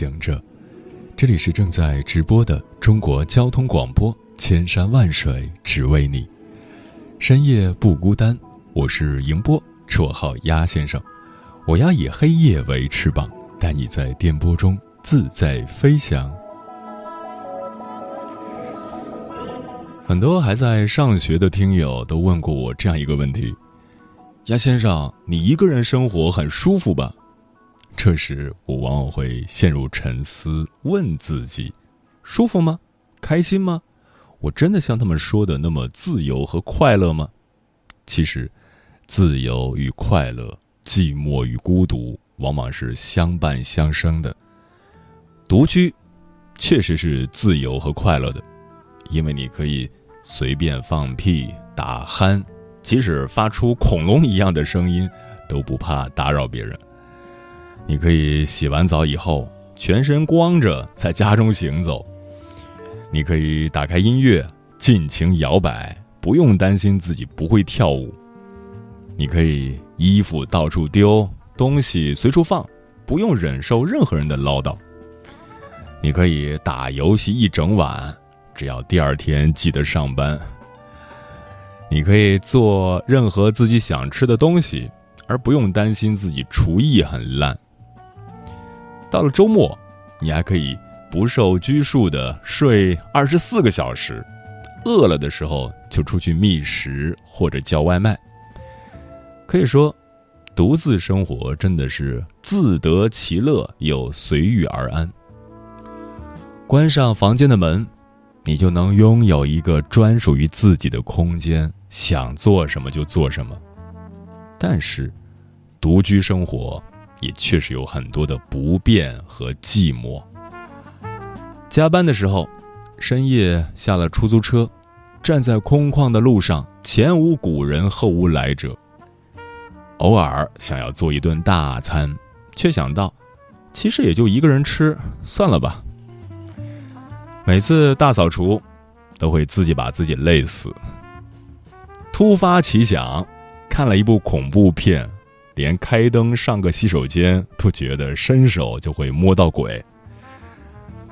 行者，这里是正在直播的中国交通广播，千山万水只为你，深夜不孤单。我是迎波，绰号鸭先生。我要以黑夜为翅膀，带你在电波中自在飞翔。很多还在上学的听友都问过我这样一个问题：鸭先生，你一个人生活很舒服吧？这时，我往往会陷入沉思，问自己：舒服吗？开心吗？我真的像他们说的那么自由和快乐吗？其实，自由与快乐、寂寞与孤独，往往是相伴相生的。独居，确实是自由和快乐的，因为你可以随便放屁、打鼾，即使发出恐龙一样的声音，都不怕打扰别人。你可以洗完澡以后全身光着在家中行走。你可以打开音乐尽情摇摆，不用担心自己不会跳舞。你可以衣服到处丢，东西随处放，不用忍受任何人的唠叨。你可以打游戏一整晚，只要第二天记得上班。你可以做任何自己想吃的东西，而不用担心自己厨艺很烂。到了周末，你还可以不受拘束的睡二十四个小时，饿了的时候就出去觅食或者叫外卖。可以说，独自生活真的是自得其乐又随遇而安。关上房间的门，你就能拥有一个专属于自己的空间，想做什么就做什么。但是，独居生活。也确实有很多的不便和寂寞。加班的时候，深夜下了出租车，站在空旷的路上，前无古人后无来者。偶尔想要做一顿大餐，却想到，其实也就一个人吃，算了吧。每次大扫除，都会自己把自己累死。突发奇想，看了一部恐怖片。连开灯上个洗手间都觉得伸手就会摸到鬼。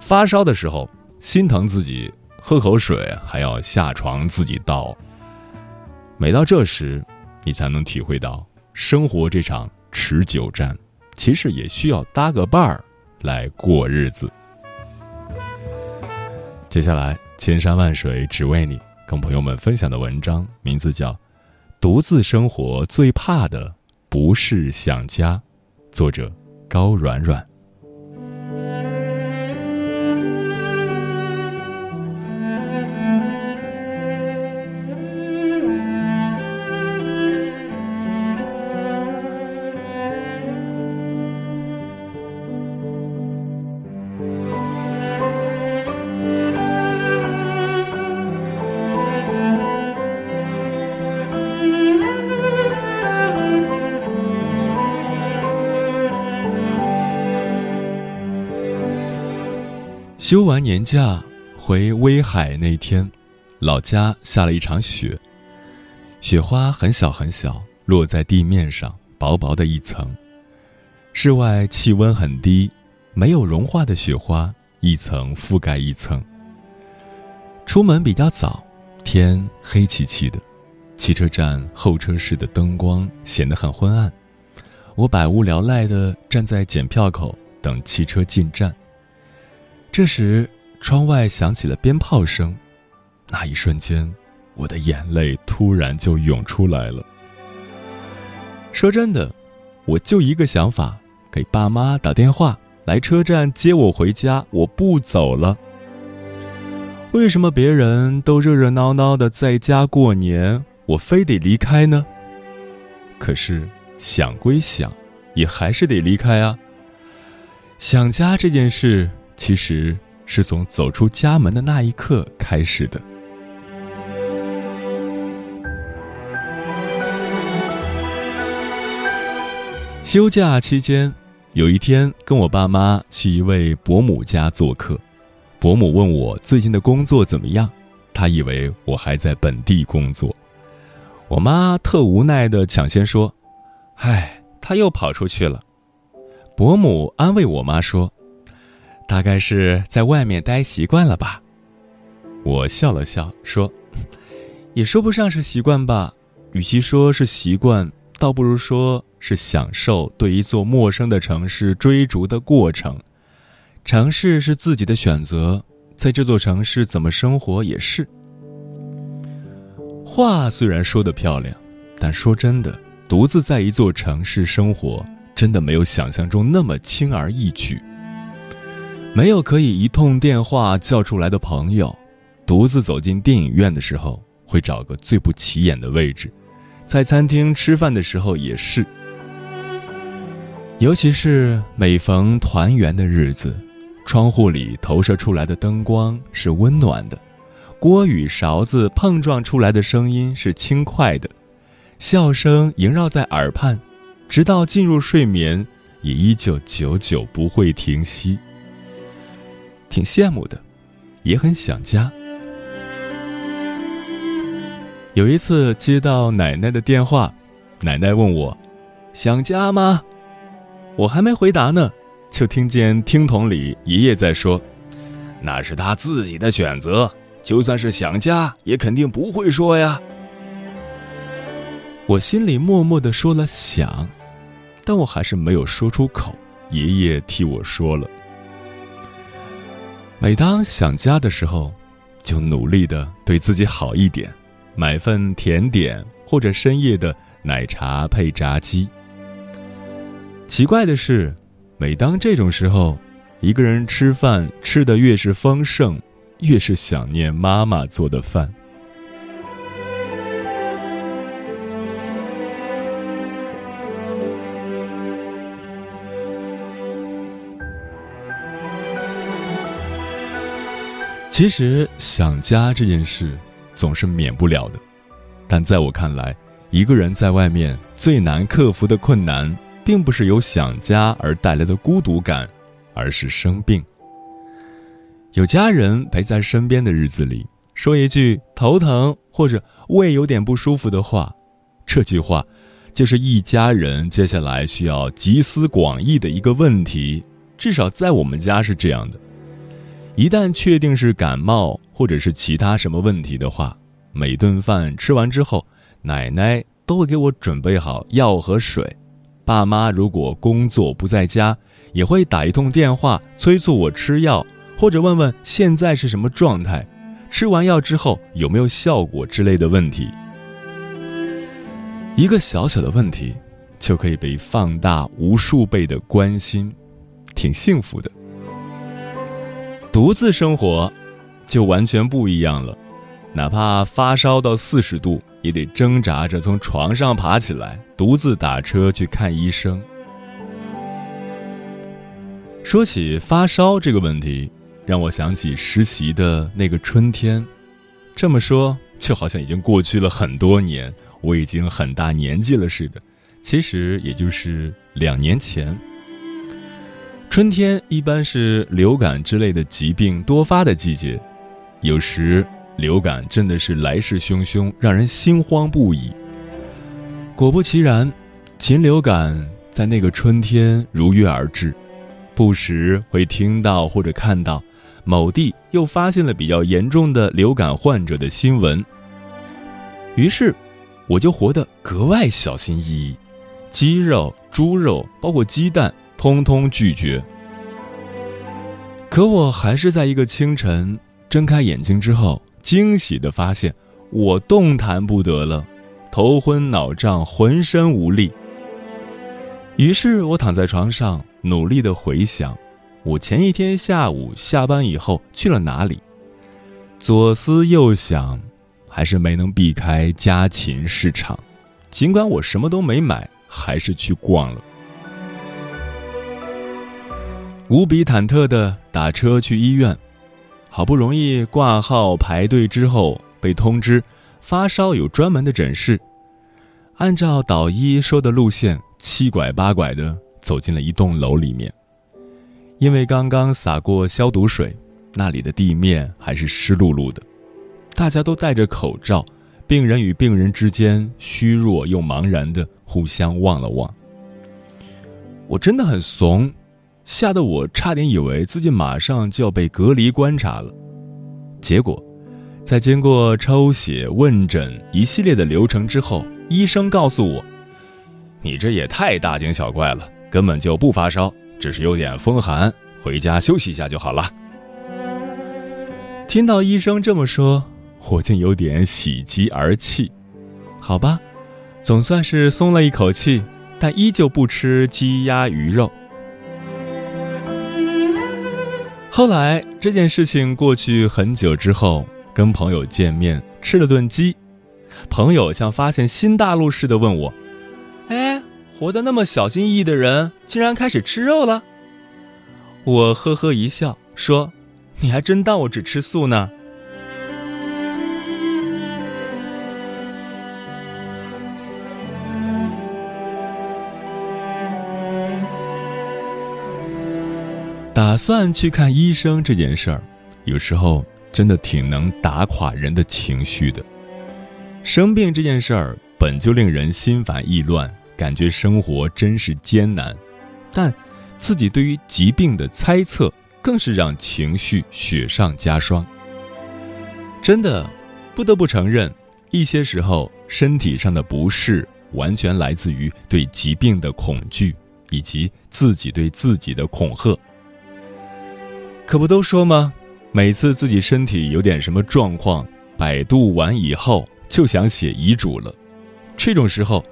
发烧的时候心疼自己，喝口水还要下床自己倒。每到这时，你才能体会到生活这场持久战，其实也需要搭个伴儿来过日子。接下来，千山万水只为你，跟朋友们分享的文章名字叫《独自生活最怕的》。不是想家，作者高软软。休完年假回威海那天，老家下了一场雪，雪花很小很小，落在地面上，薄薄的一层。室外气温很低，没有融化的雪花一层覆盖一层。出门比较早，天黑漆漆的，汽车站候车室的灯光显得很昏暗。我百无聊赖地站在检票口等汽车进站。这时，窗外响起了鞭炮声，那一瞬间，我的眼泪突然就涌出来了。说真的，我就一个想法：给爸妈打电话来车站接我回家，我不走了。为什么别人都热热闹闹的在家过年，我非得离开呢？可是想归想，也还是得离开啊。想家这件事，其实是从走出家门的那一刻开始的。休假期间，有一天跟我爸妈去一位伯母家做客，伯母问我最近的工作怎么样，她以为我还在本地工作，我妈特无奈的抢先说：“唉，他又跑出去了。”伯母安慰我妈说：“大概是在外面待习惯了吧。”我笑了笑说：“ 也说不上是习惯吧，与其说是习惯，倒不如说是享受对一座陌生的城市追逐的过程。城市是自己的选择，在这座城市怎么生活也是。”话虽然说的漂亮，但说真的，独自在一座城市生活。真的没有想象中那么轻而易举。没有可以一通电话叫出来的朋友，独自走进电影院的时候会找个最不起眼的位置，在餐厅吃饭的时候也是。尤其是每逢团圆的日子，窗户里投射出来的灯光是温暖的，锅与勺子碰撞出来的声音是轻快的，笑声萦绕在耳畔。直到进入睡眠，也依旧久久不会停息。挺羡慕的，也很想家。有一次接到奶奶的电话，奶奶问我：“想家吗？”我还没回答呢，就听见听筒里爷爷在说：“那是他自己的选择，就算是想家，也肯定不会说呀。”我心里默默的说了想。但我还是没有说出口，爷爷替我说了。每当想家的时候，就努力的对自己好一点，买份甜点或者深夜的奶茶配炸鸡。奇怪的是，每当这种时候，一个人吃饭吃的越是丰盛，越是想念妈妈做的饭。其实想家这件事总是免不了的，但在我看来，一个人在外面最难克服的困难，并不是由想家而带来的孤独感，而是生病。有家人陪在身边的日子里，说一句头疼或者胃有点不舒服的话，这句话就是一家人接下来需要集思广益的一个问题。至少在我们家是这样的。一旦确定是感冒或者是其他什么问题的话，每顿饭吃完之后，奶奶都会给我准备好药和水。爸妈如果工作不在家，也会打一通电话催促我吃药，或者问问现在是什么状态，吃完药之后有没有效果之类的问题。一个小小的问题，就可以被放大无数倍的关心，挺幸福的。独自生活，就完全不一样了。哪怕发烧到四十度，也得挣扎着从床上爬起来，独自打车去看医生。说起发烧这个问题，让我想起实习的那个春天。这么说，就好像已经过去了很多年，我已经很大年纪了似的。其实，也就是两年前。春天一般是流感之类的疾病多发的季节，有时流感真的是来势汹汹，让人心慌不已。果不其然，禽流感在那个春天如约而至，不时会听到或者看到某地又发现了比较严重的流感患者的新闻。于是，我就活得格外小心翼翼，鸡肉、猪肉，包括鸡蛋。通通拒绝。可我还是在一个清晨睁开眼睛之后，惊喜的发现我动弹不得了，头昏脑胀，浑身无力。于是我躺在床上，努力的回想，我前一天下午下班以后去了哪里。左思右想，还是没能避开家禽市场。尽管我什么都没买，还是去逛了。无比忐忑的打车去医院，好不容易挂号排队之后，被通知发烧有专门的诊室。按照导医说的路线，七拐八拐的走进了一栋楼里面。因为刚刚洒过消毒水，那里的地面还是湿漉漉的。大家都戴着口罩，病人与病人之间虚弱又茫然的互相望了望。我真的很怂，吓得我差点以为自己马上就要被隔离观察了。结果，在经过抽血、问诊一系列的流程之后，医生告诉我：“你这也太大惊小怪了，根本就不发烧。”只是有点风寒，回家休息一下就好了。听到医生这么说，我竟有点喜极而泣。好吧，总算是松了一口气，但依旧不吃鸡鸭鱼肉。后来这件事情过去很久之后，跟朋友见面吃了顿鸡，朋友像发现新大陆似的问我：“哎？”活得那么小心翼翼的人，竟然开始吃肉了。我呵呵一笑，说：“你还真当我只吃素呢？”打算去看医生这件事儿，有时候真的挺能打垮人的情绪的。生病这件事儿本就令人心烦意乱。感觉生活真是艰难，但自己对于疾病的猜测更是让情绪雪上加霜。真的，不得不承认，一些时候身体上的不适完全来自于对疾病的恐惧，以及自己对自己的恐吓。可不都说吗？每次自己身体有点什么状况，百度完以后就想写遗嘱了。这种时候。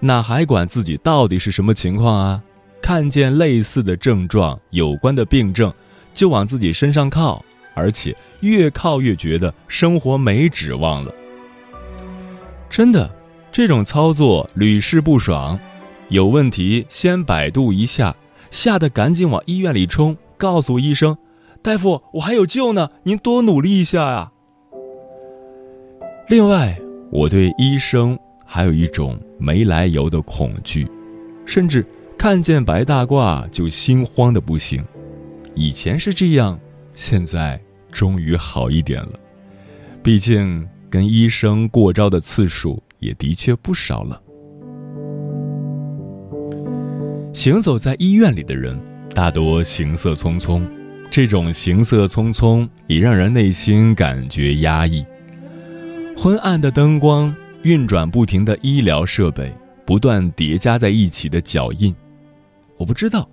哪还管自己到底是什么情况啊？看见类似的症状、有关的病症，就往自己身上靠，而且越靠越觉得生活没指望了。真的，这种操作屡试不爽。有问题先百度一下，吓得赶紧往医院里冲，告诉医生：“大夫，我还有救呢，您多努力一下呀。”另外，我对医生。还有一种没来由的恐惧，甚至看见白大褂就心慌的不行。以前是这样，现在终于好一点了。毕竟跟医生过招的次数也的确不少了。行走在医院里的人大多行色匆匆，这种行色匆匆已让人内心感觉压抑。昏暗的灯光。运转不停的医疗设备，不断叠加在一起的脚印，我不知道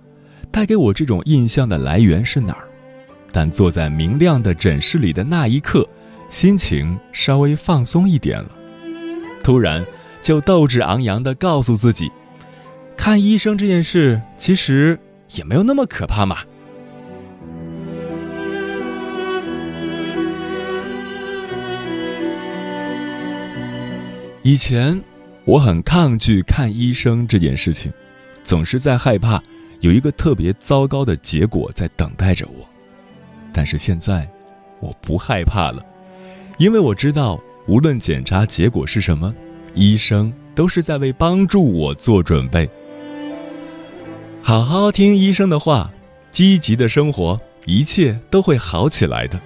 带给我这种印象的来源是哪儿，但坐在明亮的诊室里的那一刻，心情稍微放松一点了。突然就斗志昂扬地告诉自己，看医生这件事其实也没有那么可怕嘛。以前，我很抗拒看医生这件事情，总是在害怕有一个特别糟糕的结果在等待着我。但是现在，我不害怕了，因为我知道，无论检查结果是什么，医生都是在为帮助我做准备。好好听医生的话，积极的生活，一切都会好起来的。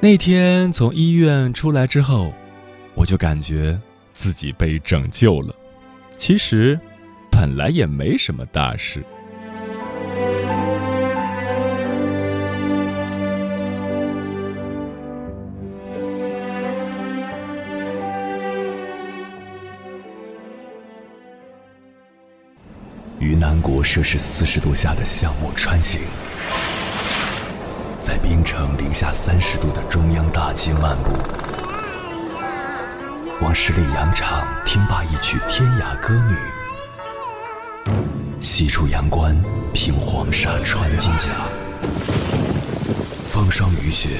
那天从医院出来之后。我就感觉自己被拯救了，其实本来也没什么大事。于南国摄氏四十度下的项目穿行，在冰城零下三十度的中央大街漫步。往十里洋场听罢一曲天涯歌女，西出阳关凭黄沙穿金甲，风霜雨雪，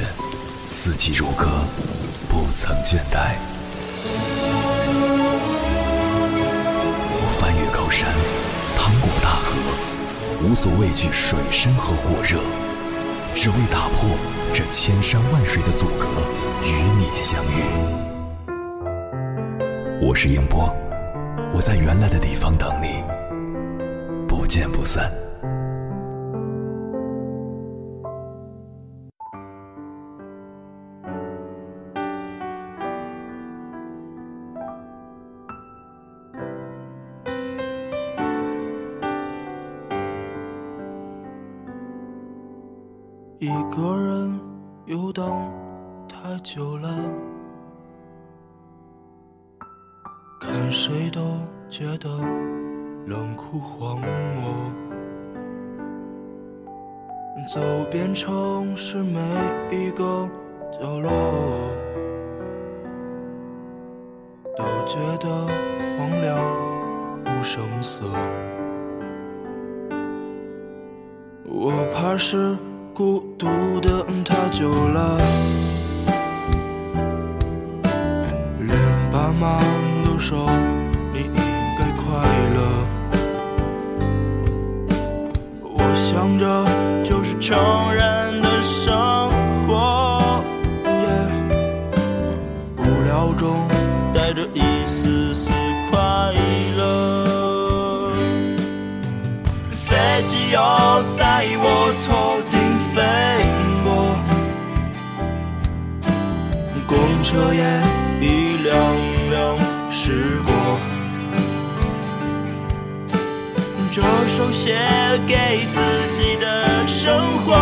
四季如歌，不曾倦怠。我翻越高山，趟过大河，无所畏惧水深和火热，只为打破这千山万水的阻隔，与你相遇。我是英波，我在原来的地方等你，不见不散。色。我怕是。孤独的太久了，连爸妈都说你应该快乐。我想着就是成人昼夜一两两驶过。这首写给自己的生活，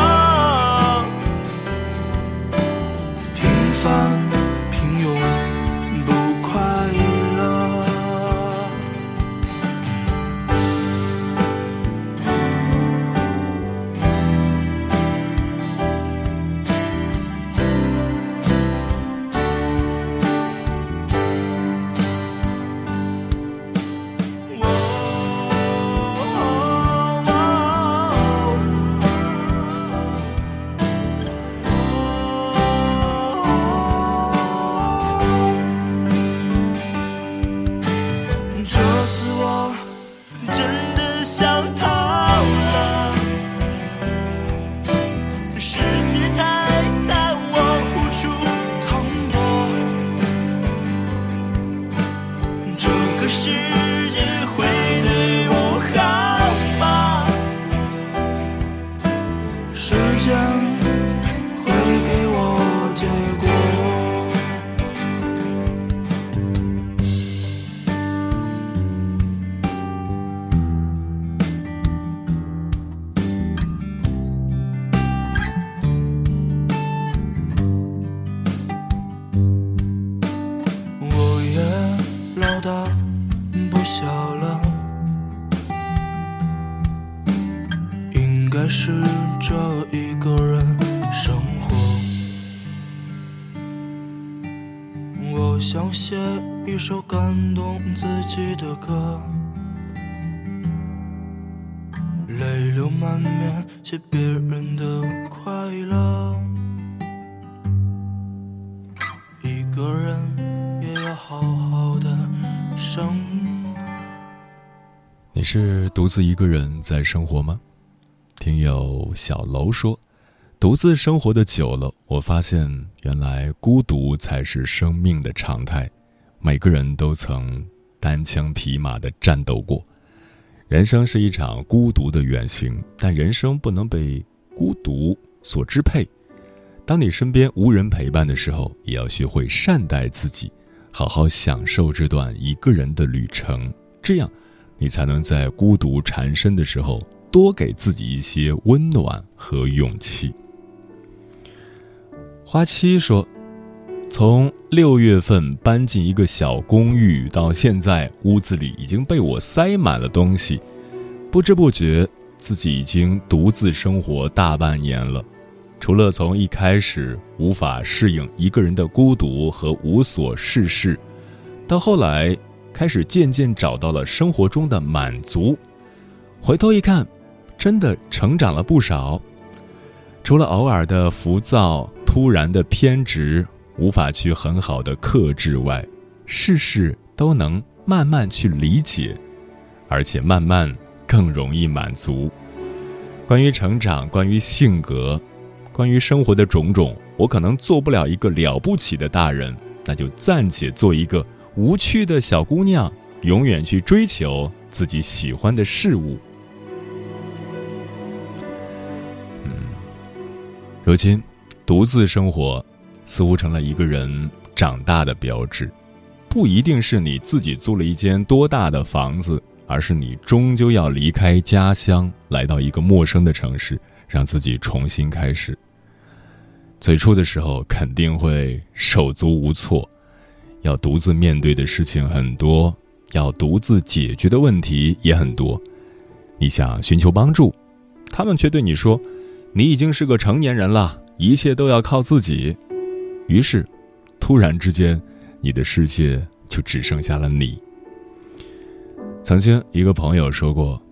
我想写一首感动自己的歌，泪流满面写别人的快乐。一个人也要好好的生。你是独自一个人在生活吗？听友小楼说：“独自生活的久了，我发现原来孤独才是生命的常态。每个人都曾单枪匹马的战斗过。人生是一场孤独的远行，但人生不能被孤独所支配。当你身边无人陪伴的时候，也要学会善待自己，好好享受这段一个人的旅程。这样，你才能在孤独缠身的时候。”多给自己一些温暖和勇气。花七说：“从六月份搬进一个小公寓到现在，屋子里已经被我塞满了东西，不知不觉自己已经独自生活大半年了。除了从一开始无法适应一个人的孤独和无所事事，到后来开始渐渐找到了生活中的满足，回头一看。”真的成长了不少，除了偶尔的浮躁、突然的偏执，无法去很好的克制外，事事都能慢慢去理解，而且慢慢更容易满足。关于成长，关于性格，关于生活的种种，我可能做不了一个了不起的大人，那就暂且做一个无趣的小姑娘，永远去追求自己喜欢的事物。嗯，如今独自生活，似乎成了一个人长大的标志。不一定是你自己租了一间多大的房子，而是你终究要离开家乡，来到一个陌生的城市，让自己重新开始。最初的时候肯定会手足无措，要独自面对的事情很多，要独自解决的问题也很多。你想寻求帮助，他们却对你说：“你已经是个成年人了，一切都要靠自己。”于是，突然之间。你的世界就只剩下了你。曾经一个朋友说过，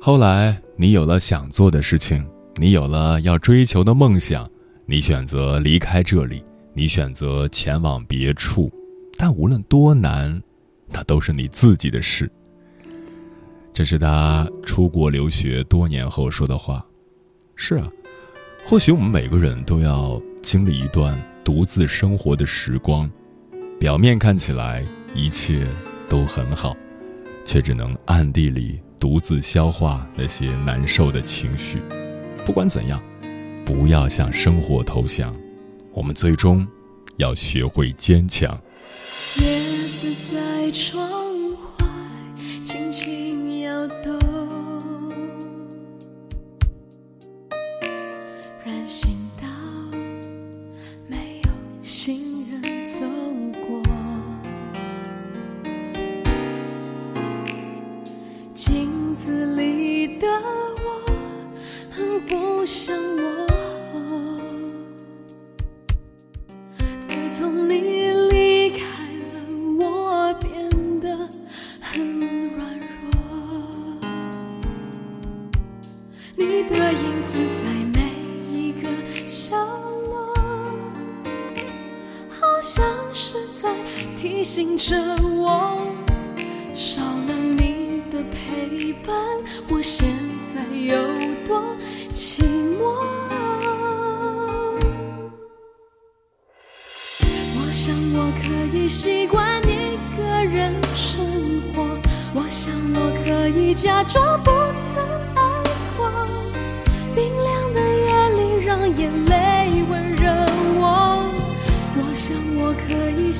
后来你有了想做的事情，你有了要追求的梦想，你选择离开这里，你选择前往别处，但无论多难，那都是你自己的事。这是他出国留学多年后说的话。是啊，或许我们每个人都要经历一段独自生活的时光。表面看起来一切都很好，却只能暗地里独自消化那些难受的情绪。不管怎样，不要向生活投降，我们最终要学会坚强。叶子在窗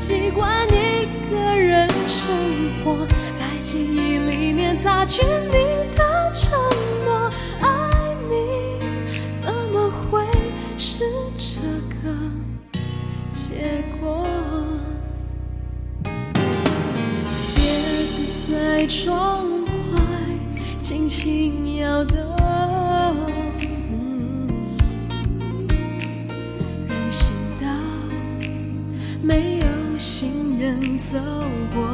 习惯一个人生活在记忆里面擦去你的承诺爱你怎么会是这个？结果别坐在窗外尽情摇动。走过。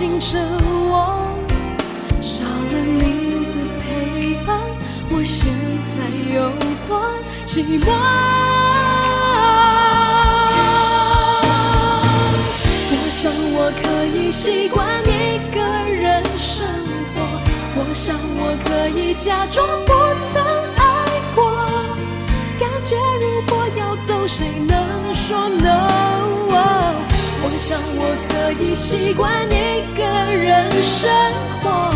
醒着我，少了你的陪伴，我现在有多寂寞？我想我可以习惯一个人生活，我想我可以假装习惯一个人生活，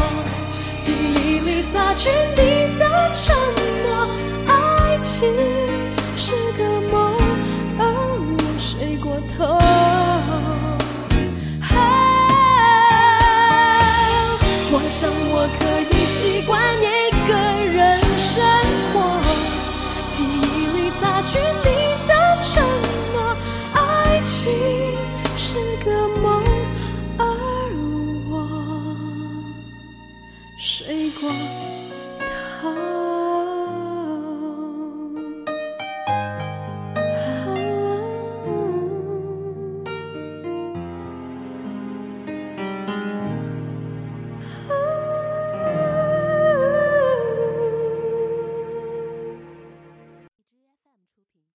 记忆里。擦去你的承诺。